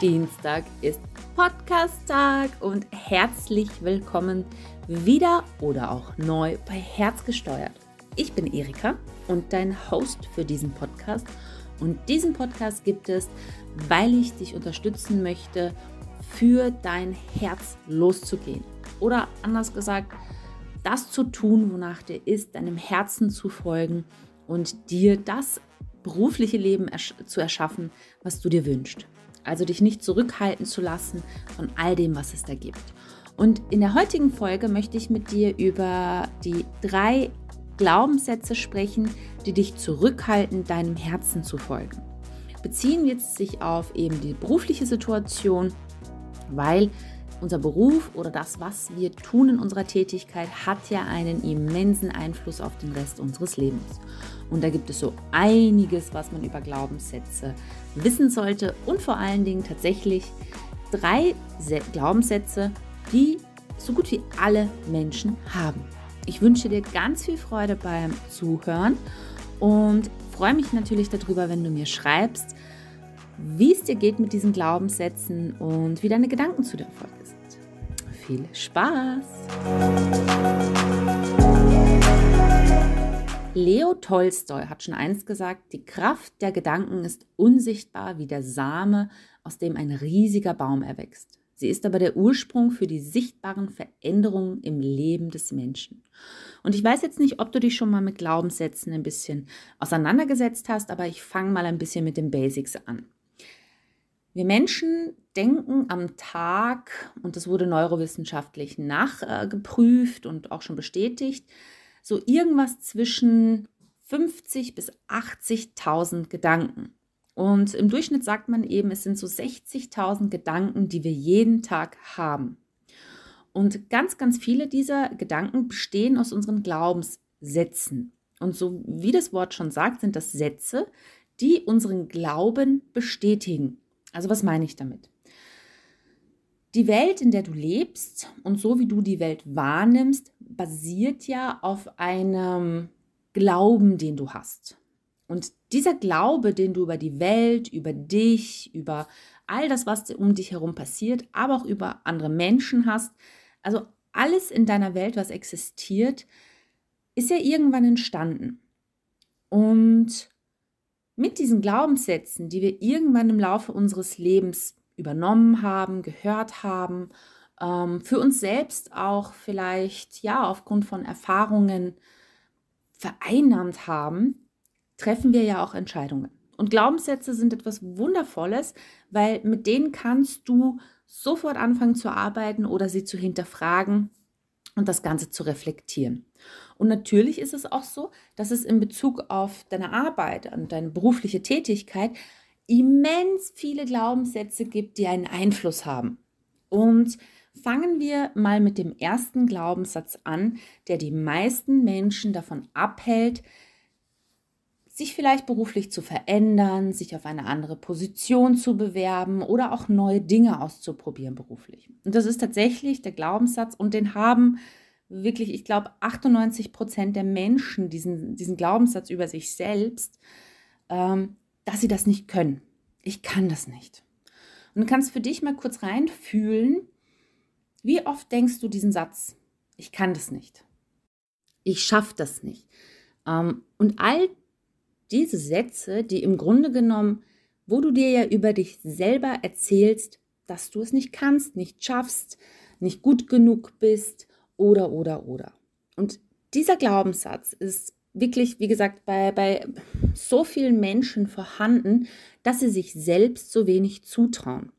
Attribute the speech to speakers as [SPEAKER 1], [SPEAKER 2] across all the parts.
[SPEAKER 1] Dienstag ist Podcast-Tag und herzlich willkommen wieder oder auch neu bei Herzgesteuert. Ich bin Erika und dein Host für diesen Podcast. Und diesen Podcast gibt es, weil ich dich unterstützen möchte, für dein Herz loszugehen. Oder anders gesagt, das zu tun, wonach dir ist, deinem Herzen zu folgen und dir das berufliche Leben ersch zu erschaffen, was du dir wünschst. Also dich nicht zurückhalten zu lassen von all dem, was es da gibt. Und in der heutigen Folge möchte ich mit dir über die drei Glaubenssätze sprechen, die dich zurückhalten, deinem Herzen zu folgen. Beziehen jetzt sich auf eben die berufliche Situation, weil unser Beruf oder das, was wir tun in unserer Tätigkeit, hat ja einen immensen Einfluss auf den Rest unseres Lebens. Und da gibt es so einiges, was man über Glaubenssätze wissen sollte und vor allen Dingen tatsächlich drei Glaubenssätze, die so gut wie alle Menschen haben. Ich wünsche dir ganz viel Freude beim Zuhören und freue mich natürlich darüber, wenn du mir schreibst, wie es dir geht mit diesen Glaubenssätzen und wie deine Gedanken zu der Folge sind. Viel Spaß! Leo Tolstoi hat schon einst gesagt, die Kraft der Gedanken ist unsichtbar wie der Same, aus dem ein riesiger Baum erwächst. Sie ist aber der Ursprung für die sichtbaren Veränderungen im Leben des Menschen. Und ich weiß jetzt nicht, ob du dich schon mal mit Glaubenssätzen ein bisschen auseinandergesetzt hast, aber ich fange mal ein bisschen mit den Basics an. Wir Menschen denken am Tag, und das wurde neurowissenschaftlich nachgeprüft und auch schon bestätigt, so irgendwas zwischen 50 bis 80.000 Gedanken. Und im Durchschnitt sagt man eben, es sind so 60.000 Gedanken, die wir jeden Tag haben. Und ganz, ganz viele dieser Gedanken bestehen aus unseren Glaubenssätzen. Und so wie das Wort schon sagt, sind das Sätze, die unseren Glauben bestätigen. Also was meine ich damit? Die Welt, in der du lebst und so wie du die Welt wahrnimmst, basiert ja auf einem Glauben, den du hast. Und dieser Glaube, den du über die Welt, über dich, über all das, was um dich herum passiert, aber auch über andere Menschen hast, also alles in deiner Welt, was existiert, ist ja irgendwann entstanden. Und mit diesen Glaubenssätzen, die wir irgendwann im Laufe unseres Lebens übernommen haben, gehört haben, ähm, für uns selbst auch vielleicht ja aufgrund von Erfahrungen vereinnahmt haben, treffen wir ja auch Entscheidungen. Und Glaubenssätze sind etwas Wundervolles, weil mit denen kannst du sofort anfangen zu arbeiten oder sie zu hinterfragen und das Ganze zu reflektieren. Und natürlich ist es auch so, dass es in Bezug auf deine Arbeit und deine berufliche Tätigkeit immens viele Glaubenssätze gibt, die einen Einfluss haben. Und fangen wir mal mit dem ersten Glaubenssatz an, der die meisten Menschen davon abhält, sich vielleicht beruflich zu verändern, sich auf eine andere Position zu bewerben oder auch neue Dinge auszuprobieren beruflich. Und das ist tatsächlich der Glaubenssatz und den haben wirklich, ich glaube, 98 Prozent der Menschen diesen, diesen Glaubenssatz über sich selbst, ähm, dass sie das nicht können. Ich kann das nicht. Und du kannst für dich mal kurz reinfühlen, wie oft denkst du diesen Satz, ich kann das nicht. Ich schaffe das nicht. Ähm, und all diese Sätze, die im Grunde genommen, wo du dir ja über dich selber erzählst, dass du es nicht kannst, nicht schaffst, nicht gut genug bist, oder, oder, oder. Und dieser Glaubenssatz ist wirklich, wie gesagt, bei, bei so vielen Menschen vorhanden, dass sie sich selbst so wenig zutrauen.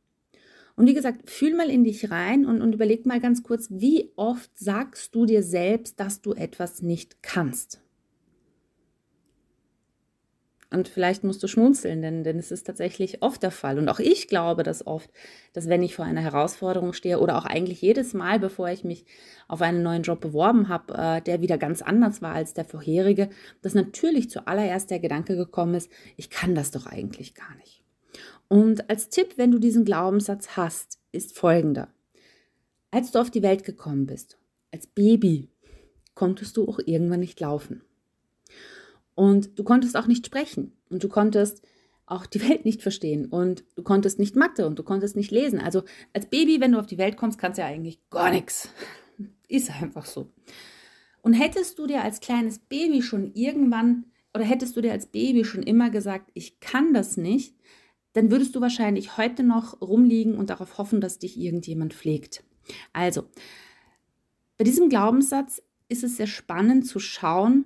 [SPEAKER 1] Und wie gesagt, fühl mal in dich rein und, und überleg mal ganz kurz, wie oft sagst du dir selbst, dass du etwas nicht kannst? Und vielleicht musst du schmunzeln, denn, denn es ist tatsächlich oft der Fall. Und auch ich glaube das oft, dass wenn ich vor einer Herausforderung stehe oder auch eigentlich jedes Mal, bevor ich mich auf einen neuen Job beworben habe, äh, der wieder ganz anders war als der vorherige, dass natürlich zuallererst der Gedanke gekommen ist, ich kann das doch eigentlich gar nicht. Und als Tipp, wenn du diesen Glaubenssatz hast, ist folgender. Als du auf die Welt gekommen bist, als Baby, konntest du auch irgendwann nicht laufen. Und du konntest auch nicht sprechen. Und du konntest auch die Welt nicht verstehen und du konntest nicht Mathe und du konntest nicht lesen. Also als Baby, wenn du auf die Welt kommst, kannst du ja eigentlich gar nichts. Ist einfach so. Und hättest du dir als kleines Baby schon irgendwann oder hättest du dir als Baby schon immer gesagt, ich kann das nicht, dann würdest du wahrscheinlich heute noch rumliegen und darauf hoffen, dass dich irgendjemand pflegt. Also, bei diesem Glaubenssatz ist es sehr spannend zu schauen,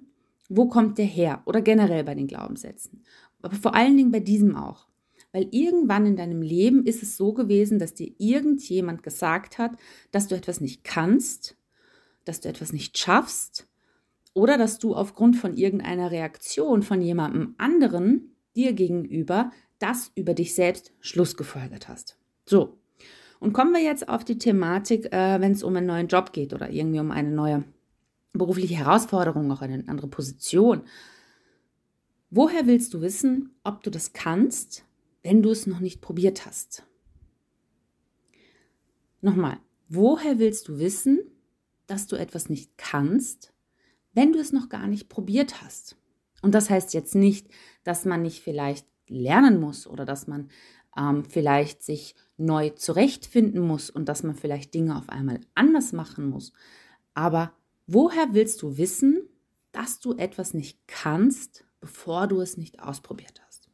[SPEAKER 1] wo kommt der her oder generell bei den Glaubenssätzen. Aber vor allen Dingen bei diesem auch. Weil irgendwann in deinem Leben ist es so gewesen, dass dir irgendjemand gesagt hat, dass du etwas nicht kannst, dass du etwas nicht schaffst oder dass du aufgrund von irgendeiner Reaktion von jemandem anderen dir gegenüber das über dich selbst Schlussgefolgert hast. So, und kommen wir jetzt auf die Thematik, äh, wenn es um einen neuen Job geht oder irgendwie um eine neue berufliche Herausforderung, auch eine andere Position. Woher willst du wissen, ob du das kannst, wenn du es noch nicht probiert hast? Nochmal, woher willst du wissen, dass du etwas nicht kannst, wenn du es noch gar nicht probiert hast? Und das heißt jetzt nicht, dass man nicht vielleicht lernen muss oder dass man ähm, vielleicht sich neu zurechtfinden muss und dass man vielleicht Dinge auf einmal anders machen muss. Aber woher willst du wissen, dass du etwas nicht kannst, bevor du es nicht ausprobiert hast?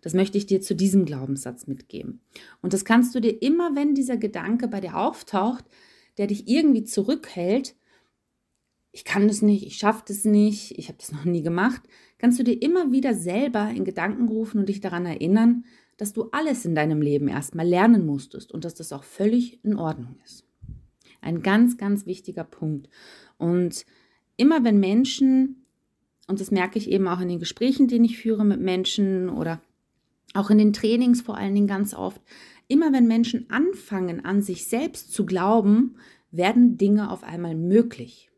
[SPEAKER 1] Das möchte ich dir zu diesem Glaubenssatz mitgeben. Und das kannst du dir immer, wenn dieser Gedanke bei dir auftaucht, der dich irgendwie zurückhält, ich kann das nicht, ich schaffe das nicht, ich habe das noch nie gemacht, kannst du dir immer wieder selber in Gedanken rufen und dich daran erinnern, dass du alles in deinem Leben erstmal lernen musstest und dass das auch völlig in Ordnung ist. Ein ganz, ganz wichtiger Punkt. Und immer wenn Menschen, und das merke ich eben auch in den Gesprächen, die ich führe mit Menschen oder auch in den Trainings vor allen Dingen ganz oft, immer wenn Menschen anfangen an sich selbst zu glauben, werden Dinge auf einmal möglich.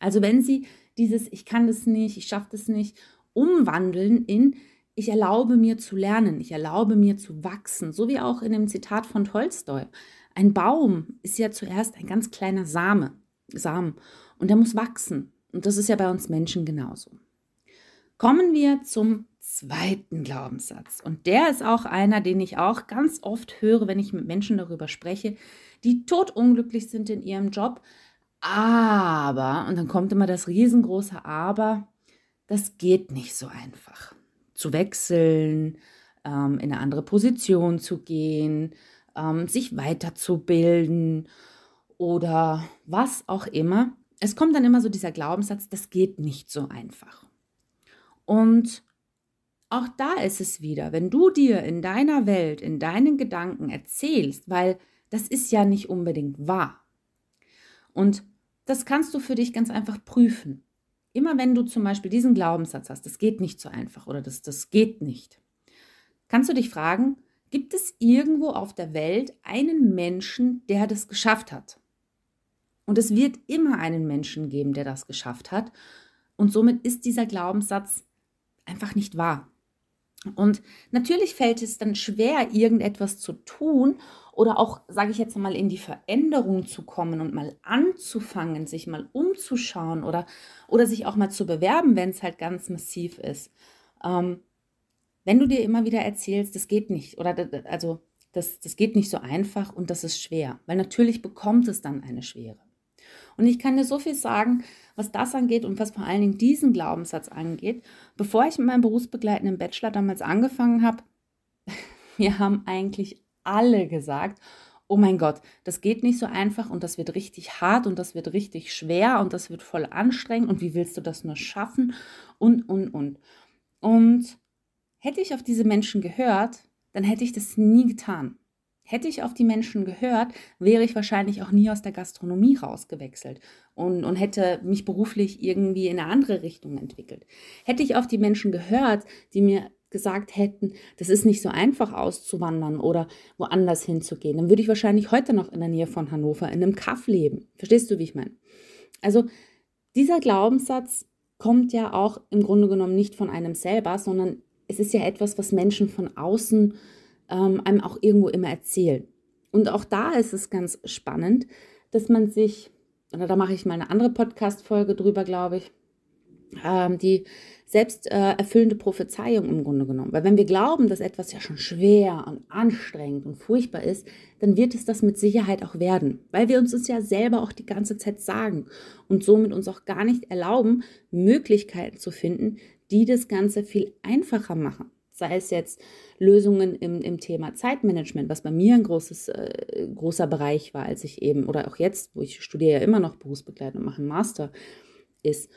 [SPEAKER 1] Also wenn Sie dieses Ich kann das nicht, ich schaffe das nicht umwandeln in Ich erlaube mir zu lernen, ich erlaube mir zu wachsen, so wie auch in dem Zitat von Tolstoi. Ein Baum ist ja zuerst ein ganz kleiner Same, Samen und der muss wachsen. Und das ist ja bei uns Menschen genauso. Kommen wir zum zweiten Glaubenssatz. Und der ist auch einer, den ich auch ganz oft höre, wenn ich mit Menschen darüber spreche, die totunglücklich sind in ihrem Job, aber, und dann kommt immer das riesengroße Aber, das geht nicht so einfach. Zu wechseln, ähm, in eine andere Position zu gehen, ähm, sich weiterzubilden oder was auch immer. Es kommt dann immer so dieser Glaubenssatz, das geht nicht so einfach. Und auch da ist es wieder, wenn du dir in deiner Welt, in deinen Gedanken erzählst, weil das ist ja nicht unbedingt wahr. Und das kannst du für dich ganz einfach prüfen. Immer wenn du zum Beispiel diesen Glaubenssatz hast, das geht nicht so einfach oder das, das geht nicht, kannst du dich fragen, gibt es irgendwo auf der Welt einen Menschen, der das geschafft hat? Und es wird immer einen Menschen geben, der das geschafft hat. Und somit ist dieser Glaubenssatz einfach nicht wahr. Und natürlich fällt es dann schwer, irgendetwas zu tun oder auch, sage ich jetzt mal, in die Veränderung zu kommen und mal anzufangen, sich mal umzuschauen oder, oder sich auch mal zu bewerben, wenn es halt ganz massiv ist. Ähm, wenn du dir immer wieder erzählst, das geht nicht oder also das, das geht nicht so einfach und das ist schwer, weil natürlich bekommt es dann eine Schwere. Und ich kann dir so viel sagen, was das angeht und was vor allen Dingen diesen Glaubenssatz angeht. Bevor ich mit meinem berufsbegleitenden Bachelor damals angefangen habe, wir haben eigentlich alle gesagt, oh mein Gott, das geht nicht so einfach und das wird richtig hart und das wird richtig schwer und das wird voll anstrengend und wie willst du das nur schaffen und, und, und. Und hätte ich auf diese Menschen gehört, dann hätte ich das nie getan. Hätte ich auf die Menschen gehört, wäre ich wahrscheinlich auch nie aus der Gastronomie rausgewechselt und, und hätte mich beruflich irgendwie in eine andere Richtung entwickelt. Hätte ich auf die Menschen gehört, die mir gesagt hätten, das ist nicht so einfach auszuwandern oder woanders hinzugehen, dann würde ich wahrscheinlich heute noch in der Nähe von Hannover in einem Kaff leben. Verstehst du, wie ich meine? Also dieser Glaubenssatz kommt ja auch im Grunde genommen nicht von einem selber, sondern es ist ja etwas, was Menschen von außen ähm, einem auch irgendwo immer erzählen. Und auch da ist es ganz spannend, dass man sich, oder da mache ich mal eine andere Podcast-Folge drüber, glaube ich, ähm, die selbst äh, erfüllende Prophezeiung im Grunde genommen. Weil wenn wir glauben, dass etwas ja schon schwer und anstrengend und furchtbar ist, dann wird es das mit Sicherheit auch werden. Weil wir uns das ja selber auch die ganze Zeit sagen und somit uns auch gar nicht erlauben, Möglichkeiten zu finden, die das Ganze viel einfacher machen. Sei es jetzt Lösungen im, im Thema Zeitmanagement, was bei mir ein großes, äh, großer Bereich war, als ich eben, oder auch jetzt, wo ich studiere ja immer noch berufsbegleitend und mache einen Master, ist.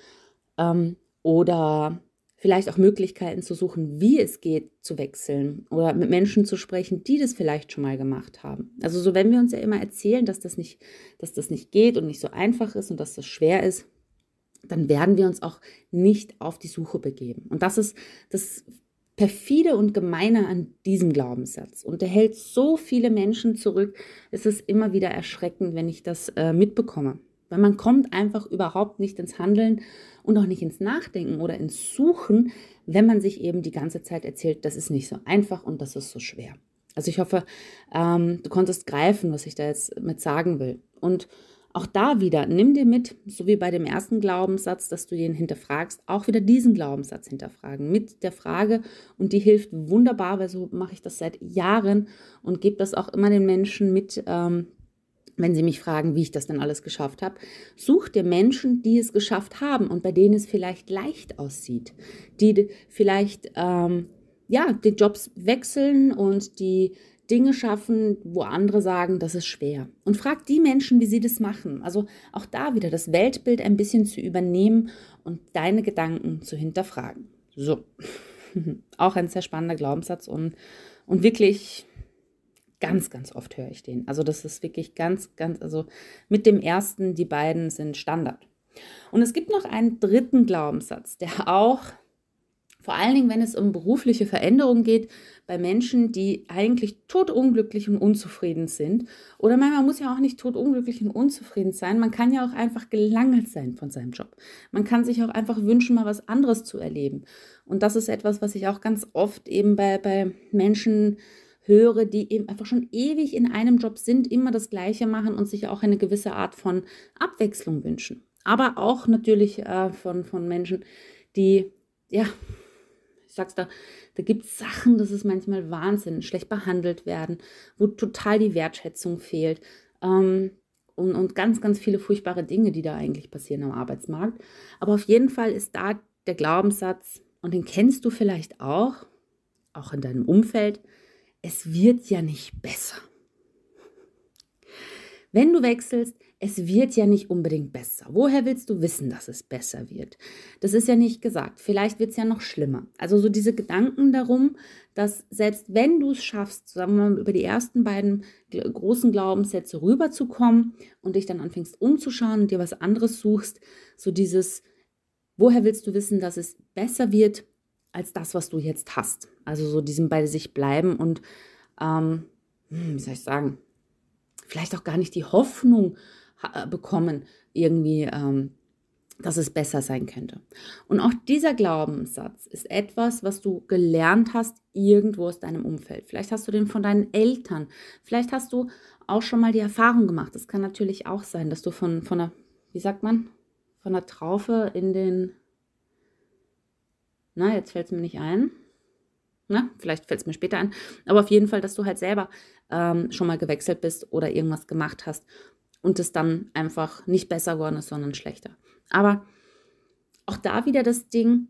[SPEAKER 1] Ähm, oder vielleicht auch Möglichkeiten zu suchen, wie es geht, zu wechseln oder mit Menschen zu sprechen, die das vielleicht schon mal gemacht haben. Also so, wenn wir uns ja immer erzählen, dass das nicht, dass das nicht geht und nicht so einfach ist und dass das schwer ist, dann werden wir uns auch nicht auf die Suche begeben. Und das ist das perfide und gemeine an diesem Glaubenssatz. Und der hält so viele Menschen zurück. Es ist immer wieder erschreckend, wenn ich das äh, mitbekomme. Weil man kommt einfach überhaupt nicht ins Handeln und auch nicht ins Nachdenken oder ins Suchen, wenn man sich eben die ganze Zeit erzählt, das ist nicht so einfach und das ist so schwer. Also ich hoffe, ähm, du konntest greifen, was ich da jetzt mit sagen will. Und auch da wieder, nimm dir mit, so wie bei dem ersten Glaubenssatz, dass du ihn hinterfragst, auch wieder diesen Glaubenssatz hinterfragen mit der Frage und die hilft wunderbar, weil so mache ich das seit Jahren und gebe das auch immer den Menschen mit, ähm, wenn sie mich fragen, wie ich das denn alles geschafft habe. Such dir Menschen, die es geschafft haben und bei denen es vielleicht leicht aussieht, die vielleicht ähm, ja die Jobs wechseln und die Dinge schaffen, wo andere sagen, das ist schwer. Und frag die Menschen, wie sie das machen. Also auch da wieder das Weltbild ein bisschen zu übernehmen und deine Gedanken zu hinterfragen. So, auch ein sehr spannender Glaubenssatz und, und wirklich ganz, ganz oft höre ich den. Also das ist wirklich ganz, ganz, also mit dem ersten, die beiden sind Standard. Und es gibt noch einen dritten Glaubenssatz, der auch vor allen Dingen, wenn es um berufliche Veränderungen geht, bei Menschen, die eigentlich totunglücklich und unzufrieden sind. Oder man muss ja auch nicht totunglücklich und unzufrieden sein. Man kann ja auch einfach gelangweilt sein von seinem Job. Man kann sich auch einfach wünschen, mal was anderes zu erleben. Und das ist etwas, was ich auch ganz oft eben bei, bei Menschen höre, die eben einfach schon ewig in einem Job sind, immer das Gleiche machen und sich auch eine gewisse Art von Abwechslung wünschen. Aber auch natürlich äh, von, von Menschen, die ja ich sag's da, da gibt es Sachen, das ist manchmal Wahnsinn, schlecht behandelt werden, wo total die Wertschätzung fehlt. Ähm, und, und ganz, ganz viele furchtbare Dinge, die da eigentlich passieren am Arbeitsmarkt. Aber auf jeden Fall ist da der Glaubenssatz, und den kennst du vielleicht auch, auch in deinem Umfeld, es wird ja nicht besser. Wenn du wechselst, es wird ja nicht unbedingt besser. Woher willst du wissen, dass es besser wird? Das ist ja nicht gesagt. Vielleicht wird es ja noch schlimmer. Also so diese Gedanken darum, dass selbst wenn du es schaffst, sagen wir mal, über die ersten beiden großen Glaubenssätze rüberzukommen und dich dann anfängst umzuschauen und dir was anderes suchst, so dieses, woher willst du wissen, dass es besser wird als das, was du jetzt hast? Also so diesem bei sich bleiben und, ähm, hm, wie soll ich sagen, vielleicht auch gar nicht die Hoffnung bekommen, irgendwie, ähm, dass es besser sein könnte. Und auch dieser Glaubenssatz ist etwas, was du gelernt hast irgendwo aus deinem Umfeld. Vielleicht hast du den von deinen Eltern. Vielleicht hast du auch schon mal die Erfahrung gemacht. Es kann natürlich auch sein, dass du von, von einer, wie sagt man, von einer Traufe in den, na, jetzt fällt es mir nicht ein. Na, vielleicht fällt es mir später ein. Aber auf jeden Fall, dass du halt selber ähm, schon mal gewechselt bist oder irgendwas gemacht hast und es dann einfach nicht besser geworden ist, sondern schlechter. Aber auch da wieder das Ding,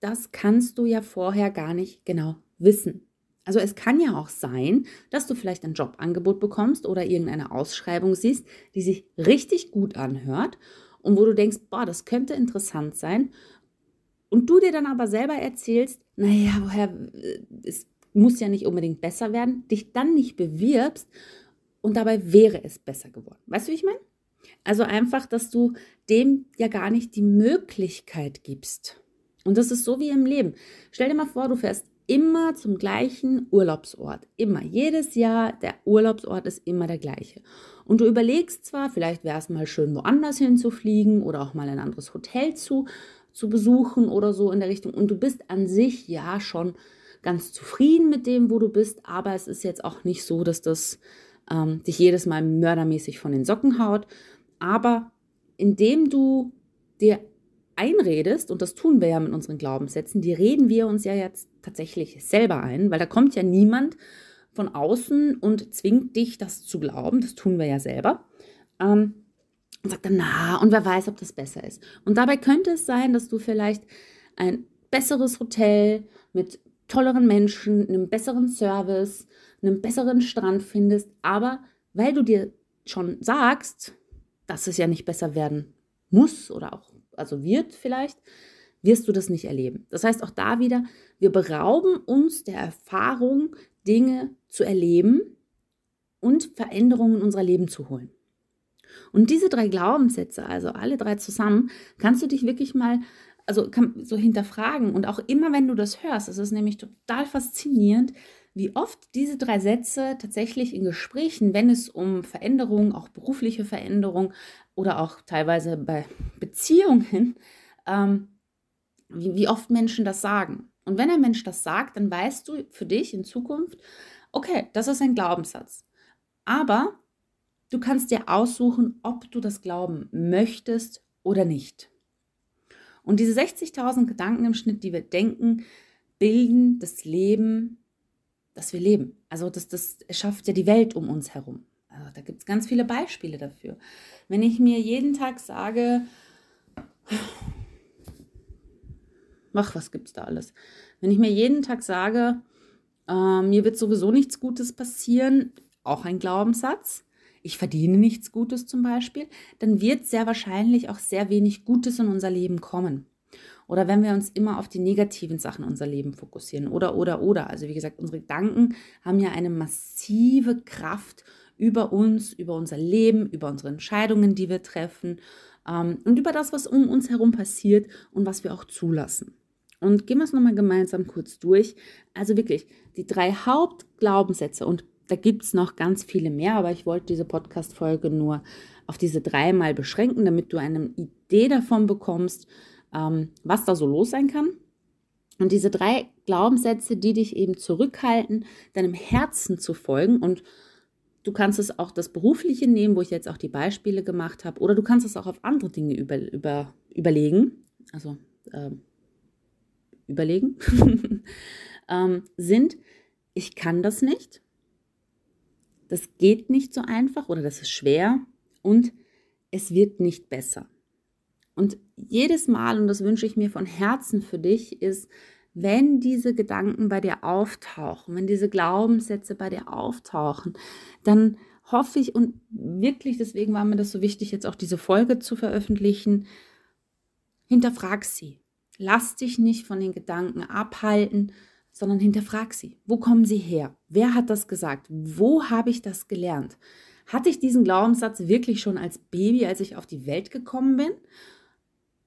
[SPEAKER 1] das kannst du ja vorher gar nicht genau wissen. Also es kann ja auch sein, dass du vielleicht ein Jobangebot bekommst oder irgendeine Ausschreibung siehst, die sich richtig gut anhört und wo du denkst, boah, das könnte interessant sein. Und du dir dann aber selber erzählst, naja, woher, äh, es muss ja nicht unbedingt besser werden, dich dann nicht bewirbst und dabei wäre es besser geworden. Weißt du, wie ich meine? Also einfach, dass du dem ja gar nicht die Möglichkeit gibst. Und das ist so wie im Leben. Stell dir mal vor, du fährst immer zum gleichen Urlaubsort. Immer. Jedes Jahr, der Urlaubsort ist immer der gleiche. Und du überlegst zwar, vielleicht wäre es mal schön, woanders hinzufliegen oder auch mal ein anderes Hotel zu, zu besuchen oder so in der Richtung. Und du bist an sich ja schon ganz zufrieden mit dem, wo du bist, aber es ist jetzt auch nicht so, dass das ähm, dich jedes Mal mördermäßig von den Socken haut. Aber indem du dir einredest, und das tun wir ja mit unseren Glaubenssätzen, die reden wir uns ja jetzt tatsächlich selber ein, weil da kommt ja niemand von außen und zwingt dich, das zu glauben. Das tun wir ja selber. Ähm, und sagt dann, na, und wer weiß, ob das besser ist. Und dabei könnte es sein, dass du vielleicht ein besseres Hotel mit tolleren Menschen, einem besseren Service, einem besseren Strand findest, aber weil du dir schon sagst, dass es ja nicht besser werden muss oder auch, also wird vielleicht, wirst du das nicht erleben. Das heißt auch da wieder, wir berauben uns der Erfahrung, Dinge zu erleben und Veränderungen in unser Leben zu holen. Und diese drei Glaubenssätze, also alle drei zusammen, kannst du dich wirklich mal also so hinterfragen. Und auch immer, wenn du das hörst, es ist nämlich total faszinierend, wie oft diese drei Sätze tatsächlich in Gesprächen, wenn es um Veränderung, auch berufliche Veränderung oder auch teilweise bei Beziehungen, ähm, wie, wie oft Menschen das sagen. Und wenn ein Mensch das sagt, dann weißt du für dich in Zukunft, okay, das ist ein Glaubenssatz. Aber du kannst dir aussuchen, ob du das glauben möchtest oder nicht. Und diese 60.000 Gedanken im Schnitt, die wir denken, bilden das Leben, das wir leben. Also das, das erschafft ja die Welt um uns herum. Also da gibt es ganz viele Beispiele dafür. Wenn ich mir jeden Tag sage, ach, was gibt es da alles? Wenn ich mir jeden Tag sage, äh, mir wird sowieso nichts Gutes passieren, auch ein Glaubenssatz, ich verdiene nichts Gutes zum Beispiel, dann wird sehr wahrscheinlich auch sehr wenig Gutes in unser Leben kommen. Oder wenn wir uns immer auf die negativen Sachen unser Leben fokussieren. Oder, oder, oder. Also wie gesagt, unsere Gedanken haben ja eine massive Kraft über uns, über unser Leben, über unsere Entscheidungen, die wir treffen ähm, und über das, was um uns herum passiert und was wir auch zulassen. Und gehen wir es nochmal gemeinsam kurz durch. Also wirklich, die drei Hauptglaubenssätze und da gibt es noch ganz viele mehr, aber ich wollte diese Podcast-Folge nur auf diese drei mal beschränken, damit du eine Idee davon bekommst, ähm, was da so los sein kann. Und diese drei Glaubenssätze, die dich eben zurückhalten, deinem Herzen zu folgen und Du kannst es auch das Berufliche nehmen, wo ich jetzt auch die Beispiele gemacht habe, oder du kannst es auch auf andere Dinge über, über, überlegen, also ähm, überlegen, ähm, sind, ich kann das nicht, das geht nicht so einfach oder das ist schwer und es wird nicht besser. Und jedes Mal, und das wünsche ich mir von Herzen für dich, ist, wenn diese Gedanken bei dir auftauchen, wenn diese Glaubenssätze bei dir auftauchen, dann hoffe ich und wirklich, deswegen war mir das so wichtig, jetzt auch diese Folge zu veröffentlichen, hinterfrag sie. Lass dich nicht von den Gedanken abhalten, sondern hinterfrag sie. Wo kommen sie her? Wer hat das gesagt? Wo habe ich das gelernt? Hatte ich diesen Glaubenssatz wirklich schon als Baby, als ich auf die Welt gekommen bin?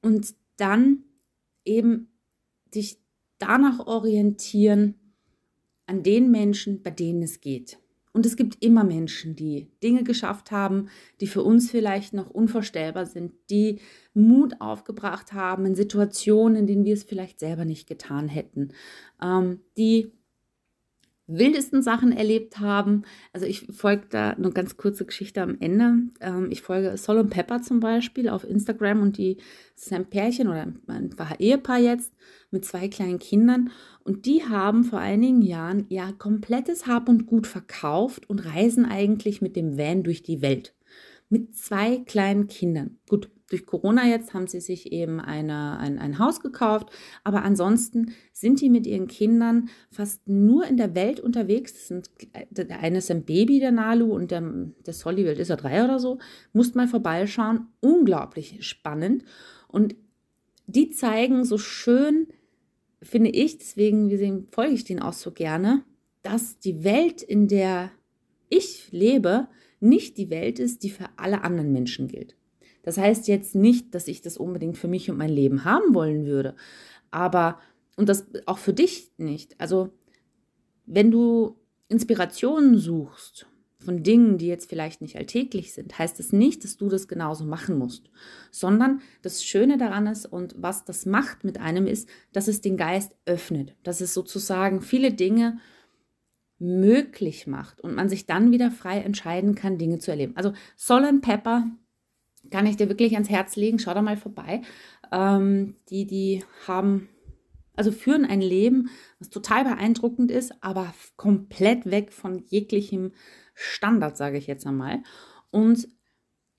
[SPEAKER 1] Und dann eben dich danach orientieren an den Menschen, bei denen es geht. Und es gibt immer Menschen, die Dinge geschafft haben, die für uns vielleicht noch unvorstellbar sind, die Mut aufgebracht haben in Situationen, in denen wir es vielleicht selber nicht getan hätten, ähm, die wildesten Sachen erlebt haben. Also ich folge da eine ganz kurze Geschichte am Ende. Ähm, ich folge Sol und Pepper zum Beispiel auf Instagram und die ist ein Pärchen oder ein Ehepaar jetzt mit zwei kleinen Kindern und die haben vor einigen Jahren ihr komplettes Hab und Gut verkauft und reisen eigentlich mit dem Van durch die Welt mit zwei kleinen Kindern. Gut, durch Corona jetzt haben sie sich eben eine, ein, ein Haus gekauft, aber ansonsten sind die mit ihren Kindern fast nur in der Welt unterwegs. Das sind, der eine ist ein Baby, der Nalu, und der, der Solly, ist er drei oder so. Musst mal vorbeischauen. Unglaublich spannend. Und die zeigen so schön, finde ich, deswegen folge ich denen auch so gerne, dass die Welt, in der ich lebe, nicht die Welt ist, die für alle anderen Menschen gilt. Das heißt jetzt nicht, dass ich das unbedingt für mich und mein Leben haben wollen würde, aber und das auch für dich nicht. Also wenn du Inspirationen suchst von Dingen, die jetzt vielleicht nicht alltäglich sind, heißt es das nicht, dass du das genauso machen musst, sondern das Schöne daran ist und was das macht mit einem ist, dass es den Geist öffnet, dass es sozusagen viele Dinge möglich macht und man sich dann wieder frei entscheiden kann, Dinge zu erleben. Also Sol Pepper kann ich dir wirklich ans Herz legen. Schau da mal vorbei. Ähm, die, die haben, also führen ein Leben, was total beeindruckend ist, aber komplett weg von jeglichem Standard, sage ich jetzt einmal. Und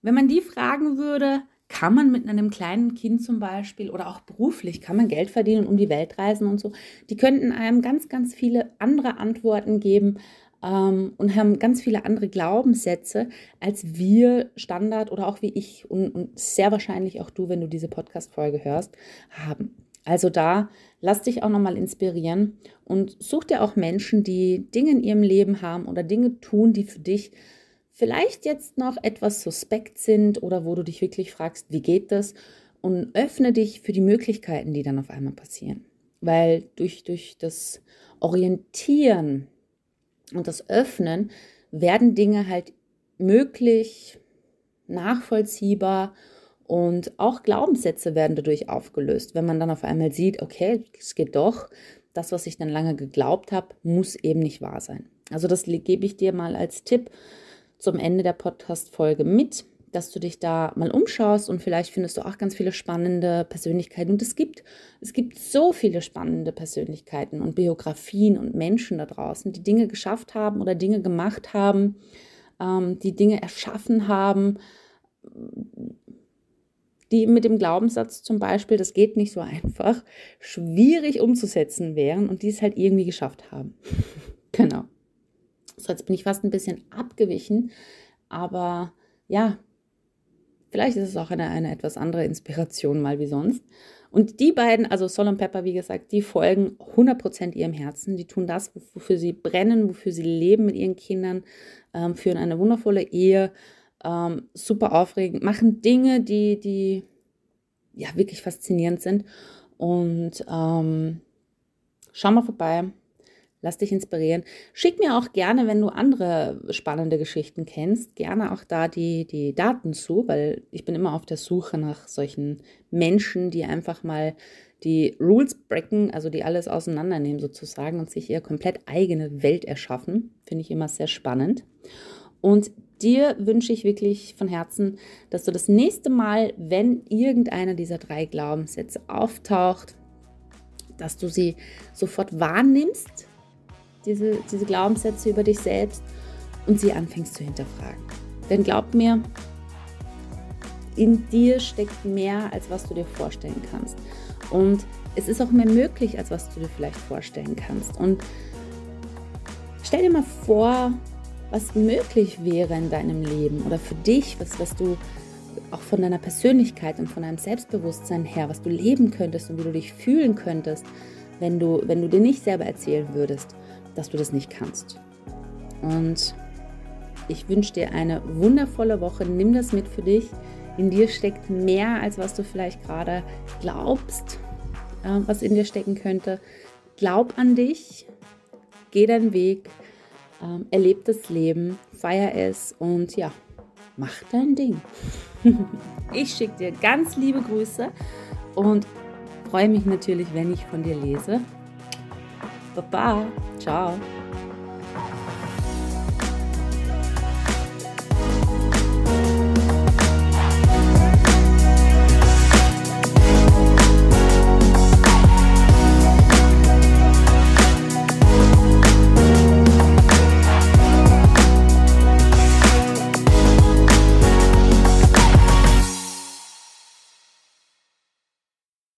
[SPEAKER 1] wenn man die fragen würde, kann man mit einem kleinen Kind zum Beispiel oder auch beruflich, kann man Geld verdienen und um die Welt reisen und so, die könnten einem ganz, ganz viele andere Antworten geben ähm, und haben ganz viele andere Glaubenssätze, als wir Standard oder auch wie ich und, und sehr wahrscheinlich auch du, wenn du diese Podcast-Folge hörst, haben. Also da lass dich auch nochmal inspirieren und such dir auch Menschen, die Dinge in ihrem Leben haben oder Dinge tun, die für dich vielleicht jetzt noch etwas suspekt sind oder wo du dich wirklich fragst, wie geht das? Und öffne dich für die Möglichkeiten, die dann auf einmal passieren. Weil durch, durch das Orientieren und das Öffnen werden Dinge halt möglich, nachvollziehbar und auch Glaubenssätze werden dadurch aufgelöst. Wenn man dann auf einmal sieht, okay, es geht doch, das, was ich dann lange geglaubt habe, muss eben nicht wahr sein. Also das gebe ich dir mal als Tipp zum Ende der Podcast-Folge mit, dass du dich da mal umschaust und vielleicht findest du auch ganz viele spannende Persönlichkeiten. Und es gibt, es gibt so viele spannende Persönlichkeiten und Biografien und Menschen da draußen, die Dinge geschafft haben oder Dinge gemacht haben, ähm, die Dinge erschaffen haben, die mit dem Glaubenssatz zum Beispiel, das geht nicht so einfach, schwierig umzusetzen wären und die es halt irgendwie geschafft haben. genau. So, jetzt bin ich fast ein bisschen abgewichen, aber ja, vielleicht ist es auch eine, eine etwas andere Inspiration mal wie sonst. Und die beiden, also Sol und Pepper, wie gesagt, die folgen 100% ihrem Herzen. Die tun das, wofür sie brennen, wofür sie leben mit ihren Kindern, ähm, führen eine wundervolle Ehe, ähm, super aufregend, machen Dinge, die, die ja wirklich faszinierend sind. Und ähm, schau mal vorbei, Lass dich inspirieren. Schick mir auch gerne, wenn du andere spannende Geschichten kennst, gerne auch da die, die Daten zu, weil ich bin immer auf der Suche nach solchen Menschen, die einfach mal die Rules breaken, also die alles auseinandernehmen sozusagen und sich ihre komplett eigene Welt erschaffen. Finde ich immer sehr spannend. Und dir wünsche ich wirklich von Herzen, dass du das nächste Mal, wenn irgendeiner dieser drei Glaubenssätze auftaucht, dass du sie sofort wahrnimmst, diese, diese Glaubenssätze über dich selbst und sie anfängst zu hinterfragen. Denn glaub mir, in dir steckt mehr, als was du dir vorstellen kannst. Und es ist auch mehr möglich, als was du dir vielleicht vorstellen kannst. Und stell dir mal vor, was möglich wäre in deinem Leben oder für dich, was, was du auch von deiner Persönlichkeit und von deinem Selbstbewusstsein her, was du leben könntest und wie du dich fühlen könntest, wenn du, wenn du dir nicht selber erzählen würdest, dass du das nicht kannst. Und ich wünsche dir eine wundervolle Woche. Nimm das mit für dich. In dir steckt mehr, als was du vielleicht gerade glaubst, äh, was in dir stecken könnte. Glaub an dich, geh deinen Weg, ähm, erleb das Leben, feier es und ja, mach dein Ding. ich schicke dir ganz liebe Grüße und freue mich natürlich, wenn ich von dir lese. Bye-bye. Ciao.